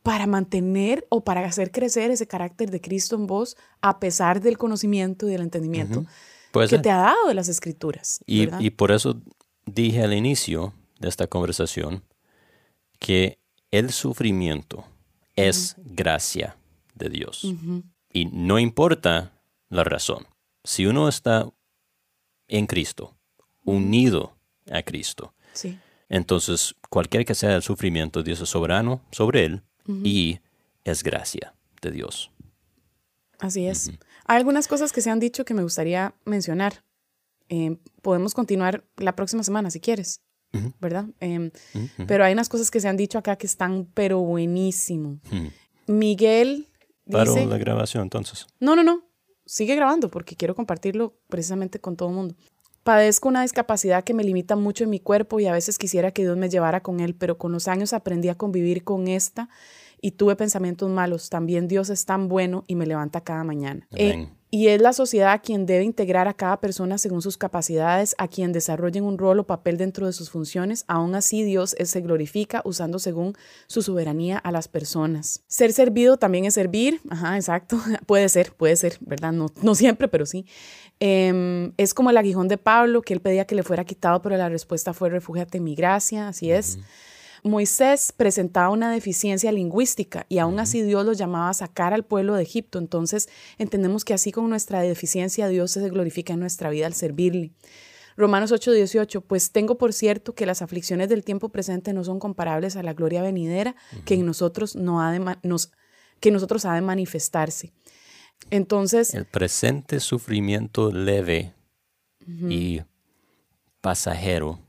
para mantener o para hacer crecer ese carácter de Cristo en vos a pesar del conocimiento y del entendimiento Ujú. Puede que te ha dado de las escrituras. Y por eso dije al inicio de esta conversación que el sufrimiento es gracia de Dios. Y no importa la razón. Si uno está en Cristo, unido a Cristo, Sí. entonces cualquier que sea el sufrimiento, Dios es soberano sobre él y es gracia de Dios. Así es. Hay algunas cosas que se han dicho que me gustaría mencionar. Eh, podemos continuar la próxima semana si quieres, ¿verdad? Em. Pero hay unas cosas que se han dicho acá que están, pero buenísimo. Miguel dice... la grabación entonces. No, no, no. Sigue grabando porque quiero compartirlo precisamente con todo el mundo. Padezco una discapacidad que me limita mucho en mi cuerpo y a veces quisiera que Dios me llevara con él, pero con los años aprendí a convivir con esta y tuve pensamientos malos. También Dios es tan bueno y me levanta cada mañana. Eh, Amén. Y es la sociedad quien debe integrar a cada persona según sus capacidades, a quien desarrollen un rol o papel dentro de sus funciones. Aún así, Dios es- se glorifica usando según su soberanía a las personas. Ser servido también es servir. Ajá, exacto. puede ser, puede ser, ¿verdad? No, no siempre, pero sí. Em, es como el aguijón de Pablo, que él pedía que le fuera quitado, pero la respuesta fue refúgiate en mi gracia. Así es. Moisés presentaba una deficiencia lingüística y aún así Dios los llamaba a sacar al pueblo de Egipto. Entonces entendemos que así con nuestra deficiencia Dios se glorifica en nuestra vida al servirle. Romanos 8:18, pues tengo por cierto que las aflicciones del tiempo presente no son comparables a la gloria venidera que en nosotros no ha de nos, que nosotros ha de manifestarse. Entonces, El presente sufrimiento leve y pasajero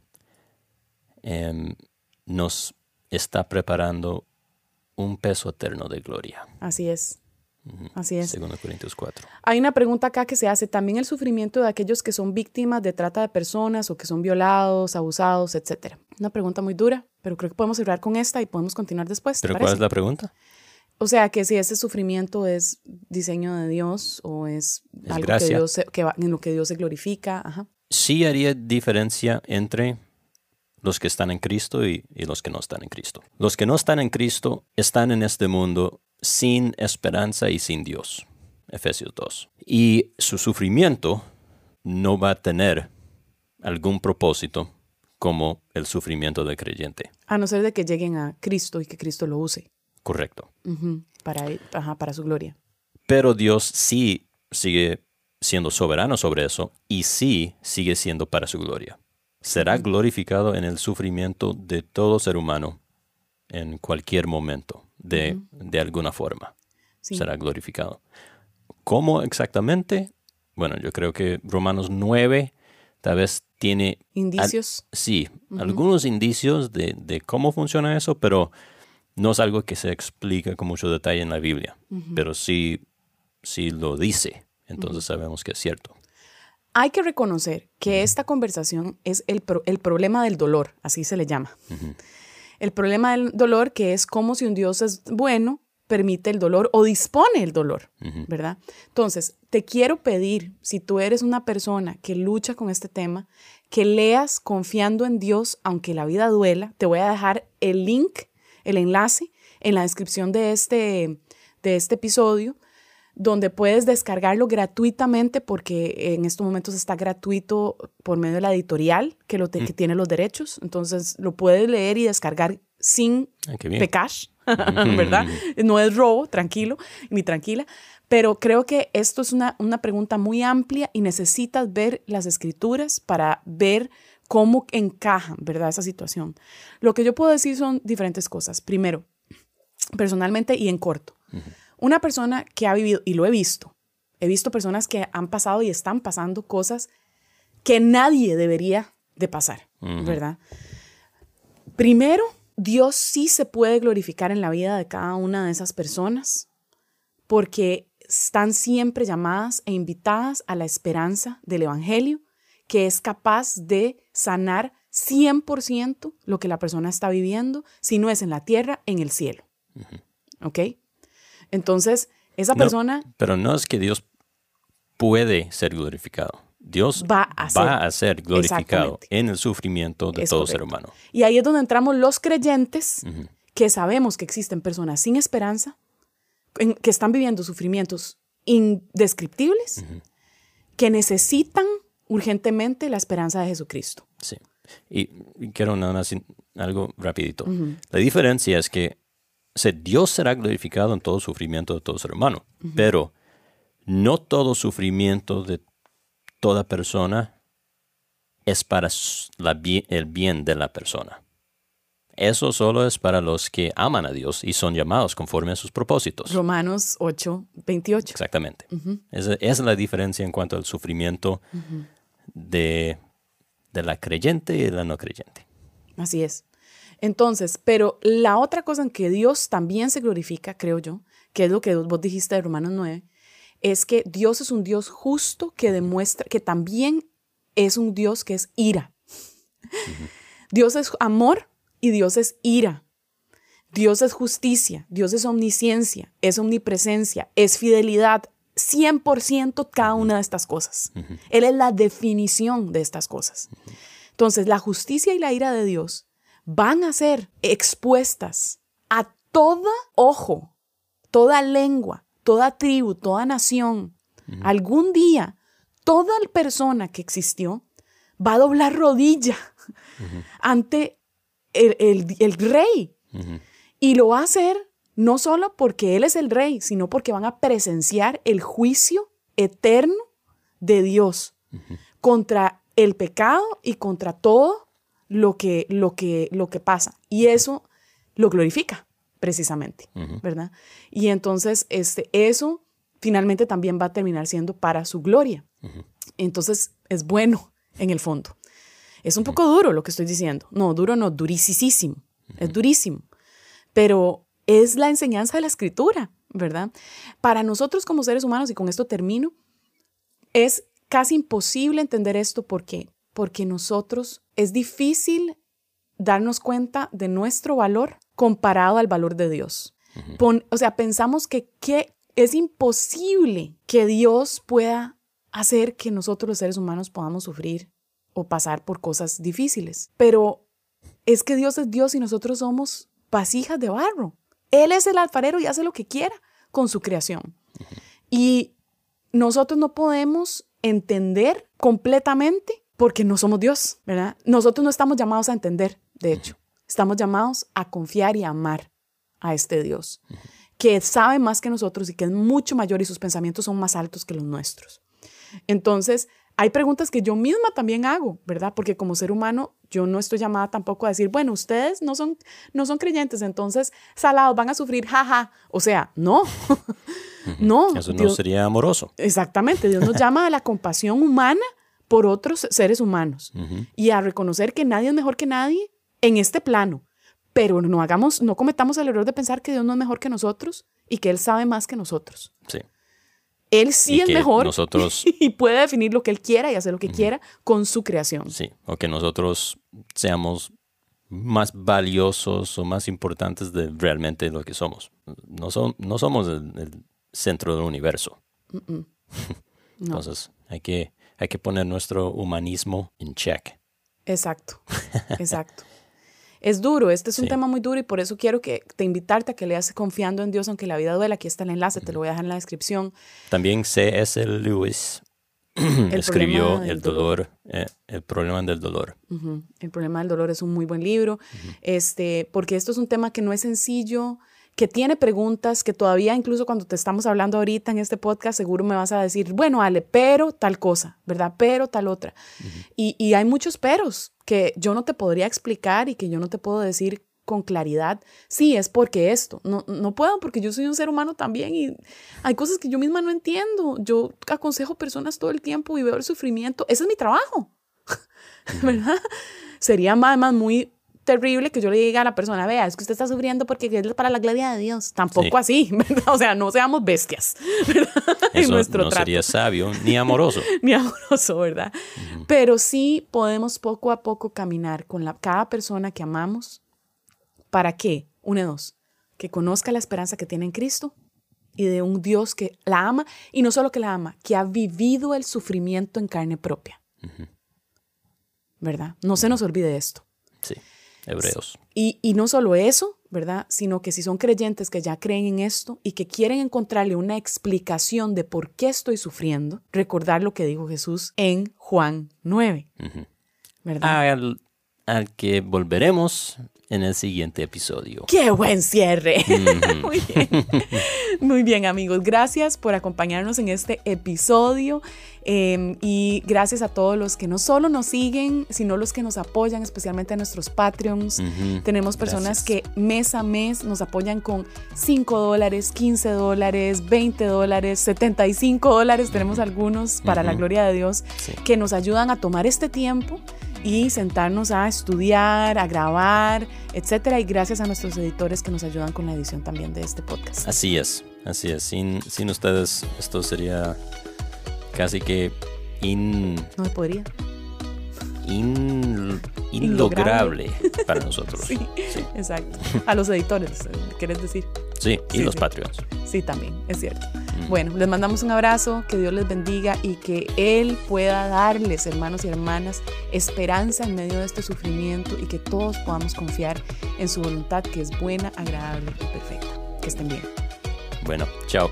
em, nos está preparando un peso eterno de gloria. así es. Así es. Segundo Corintios 4. Hay una pregunta acá que se hace, también el sufrimiento de aquellos que son víctimas de trata de personas o que son violados, abusados, etcétera. Una pregunta muy dura, pero creo que podemos cerrar con esta y podemos continuar después. ¿te ¿Pero cuál es la pregunta? O sea, que si ese sufrimiento es diseño de Dios o es, Es algo que. Dios se- que va- en lo que Dios se glorifica. Ajá. Sí haría diferencia entre los que están en Cristo y, y los que no están en Cristo. Los que no están en Cristo están en este mundo sin esperanza y sin Dios. Efesios 2. Y su sufrimiento no va a tener algún propósito como el sufrimiento del creyente. A no ser de que lleguen a Cristo y que Cristo lo use Correcto. para, ajá, para su gloria. Pero Dios sí sigue siendo soberano sobre eso y sí sigue siendo para su gloria. Será glorificado en el sufrimiento de todo ser humano en cualquier momento, de, de alguna forma. Sí. Será glorificado. ¿Cómo exactamente? Bueno, yo creo que Romanos 9 tal vez tiene al- Indicios. Sí, algunos indicios de, de cómo funciona eso, pero no es algo que se explica con mucho detalle en la Biblia. Pero sí, sí lo dice, entonces sabemos que es cierto. Hay que reconocer que esta conversación es el, pro- el problema del dolor, así se le llama. El problema del dolor que es como si un Dios es bueno, permite el dolor o dispone el dolor, ¿verdad? Entonces, te quiero pedir, si tú eres una persona que lucha con este tema, que leas confiando en Dios, aunque la vida duela. Te voy a dejar el link, el enlace en la descripción de este, de este episodio donde puedes descargarlo gratuitamente porque en estos momentos está gratuito por medio de la editorial que, lo te- que tiene los derechos. Entonces lo puedes leer y descargar sin Ah, bien. pecar, ¿verdad? No es robo, tranquilo, ni tranquila. Pero creo que esto es una, una pregunta muy amplia y necesitas ver las escrituras para ver cómo encajan, ¿verdad? Esa situación. Lo que yo puedo decir son diferentes cosas. Primero, personalmente y en corto. Una persona que ha vivido, y lo he visto, he visto personas que han pasado y están pasando cosas que nadie debería de pasar, ¿verdad? Primero, Dios sí se puede glorificar en la vida de cada una de esas personas porque están siempre llamadas e invitadas a la esperanza del Evangelio que es capaz de sanar 100% lo que la persona está viviendo, si no es en la tierra, en el cielo. ¿Ok? Entonces, esa No, persona pero no es que Dios puede ser glorificado. Dios Va a ser. va a ser glorificado en el sufrimiento de Es todo correcto. ser humano. Y ahí es donde entramos los creyentes que sabemos que existen personas sin esperanza, en- que están viviendo sufrimientos indescriptibles, que necesitan urgentemente la esperanza de Jesucristo. Sí. Y, y quiero nada más algo rapidito. La diferencia es que o sea, Dios será glorificado en todo sufrimiento de todo ser humano, pero no todo sufrimiento de toda persona es para la el bien de la persona. Eso solo es para los que aman a Dios y son llamados conforme a sus propósitos. Romanos 8, 28. Exactamente. esa, esa es la diferencia en cuanto al sufrimiento de, de la creyente y de la no creyente. Así es. Entonces, pero la otra cosa en que Dios también se glorifica, creo yo, que es lo que vos dijiste de Romanos 9, es que Dios es un Dios justo que demuestra que también es un Dios que es ira. Dios es amor y Dios es ira. Dios es justicia, Dios es omnisciencia, es omnipresencia, es fidelidad, 100% cada una de estas cosas. Él es la definición de estas cosas. Entonces, la justicia y la ira de Dios van a ser expuestas a toda ojo, toda lengua, toda tribu, toda nación. Algún día, toda persona que existió va a doblar rodilla ante el, el- el rey. Y lo va a hacer no solo porque Él es el rey, sino porque van a presenciar el juicio eterno de Dios contra el pecado y contra todo lo que, lo que, lo que pasa. Y eso lo glorifica, precisamente, ¿verdad? Y entonces este, eso finalmente también va a terminar siendo para su gloria. Entonces es bueno en el fondo. Es un poco duro lo que estoy diciendo. No, duro no, durisísimo. Es durísimo. Pero es la enseñanza de la escritura, ¿verdad? Para nosotros como seres humanos, y con esto termino, es casi imposible entender esto porque porque nosotros es difícil darnos cuenta de nuestro valor comparado al valor de Dios. Pon- o sea, pensamos que, que es imposible que Dios pueda hacer que nosotros los seres humanos podamos sufrir o pasar por cosas difíciles. Pero es que Dios es Dios y nosotros somos vasijas de barro. Él es el alfarero y hace lo que quiera con su creación. Y nosotros no podemos entender completamente porque no somos Dios, ¿verdad? Nosotros no estamos llamados a entender, de hecho. Estamos llamados a confiar y a amar a este Dios, que sabe más que nosotros y que es mucho mayor y sus pensamientos son más altos que los nuestros. Entonces, hay preguntas que yo misma también hago, ¿verdad? Porque como ser humano, yo no estoy llamada tampoco a decir, bueno, ustedes no son, no son creyentes, entonces salados van a sufrir, jaja. O sea, no, no. Eso no Dios- sería amoroso. Exactamente, Dios nos llama a la compasión humana por otros seres humanos y a reconocer que nadie es mejor que nadie en este plano. Pero no hagamos, no cometamos el error de pensar que Dios no es mejor que nosotros y que Él sabe más que nosotros. Sí. Él sí Y es mejor nosotros- y puede definir lo que Él quiera y hacer lo que quiera con su creación. Sí, o que nosotros seamos más valiosos o más importantes de realmente lo que somos. No, son, no somos el, el centro del universo. Entonces, hay que, hay que poner nuestro humanismo en check. Exacto, exacto. Es duro, este es un Sí. tema muy duro y por eso quiero que te invitarte a que leas Confiando en Dios, aunque la vida duela. Aquí está el enlace, te lo voy a dejar en la descripción. También C.S. Lewis escribió problema del El dolor, eh, el problema del dolor. Ujú. El problema del dolor es un muy buen libro, este, porque esto es un tema que no es sencillo, que tiene preguntas, que todavía incluso cuando te estamos hablando ahorita en este podcast, seguro me vas a decir, bueno, Ale, pero tal cosa, ¿verdad? Pero tal otra. y, y hay muchos peros que yo no te podría explicar y que yo no te puedo decir con claridad, sí, es porque esto. No, no puedo porque yo soy un ser humano también y hay cosas que yo misma no entiendo. Yo aconsejo personas todo el tiempo y veo el sufrimiento. Ese es mi trabajo, ¿verdad? Sería más, más muy terrible que yo le diga a la persona, vea, es que usted está sufriendo porque es para la gloria de Dios. Tampoco Sí. así, ¿verdad? O sea, no seamos bestias, ¿verdad? en nuestro no trato sería sabio ni amoroso. ni amoroso, ¿verdad? Pero sí podemos poco a poco caminar con la, cada persona que amamos. ¿Para qué? Una de dos. Que conozca la esperanza que tiene en Cristo y de un Dios que la ama y no solo que la ama, que ha vivido el sufrimiento en carne propia. ¿Verdad? No se nos olvide esto. Sí, hebreos. Y, y no solo eso, ¿verdad? Sino que si son creyentes que ya creen en esto y que quieren encontrarle una explicación de por qué estoy sufriendo, recordar lo que dijo Jesús en Juan 9, ¿verdad? Al, al que volveremos en el siguiente episodio. ¡Qué buen cierre! Muy bien. Muy bien, amigos. Gracias por acompañarnos en este episodio. eh, y gracias a todos los que no solo nos siguen, sino los que nos apoyan, especialmente a nuestros Patreons. Tenemos personas gracias. que mes a mes nos apoyan con 5 dólares, 15 dólares, 20 dólares, 75 dólares. Tenemos algunos, para la gloria de Dios, Sí. que nos ayudan a tomar este tiempo y sentarnos a estudiar, a grabar, etcétera. Y gracias a nuestros editores que nos ayudan con la edición también de este podcast. Así es, así es. Sin, sin ustedes esto sería casi que in, No podría. In- Inlograble. para nosotros. Sí, sí, exacto. A los editores, eh, ¿quieres decir? Sí, y Sí, los sí. Patreons. Sí, también, es cierto. Mm. Bueno, les mandamos un abrazo, que Dios les bendiga y que Él pueda darles, hermanos y hermanas, esperanza en medio de este sufrimiento y que todos podamos confiar en su voluntad que es buena, agradable y perfecta. Que estén bien. Bueno, chao.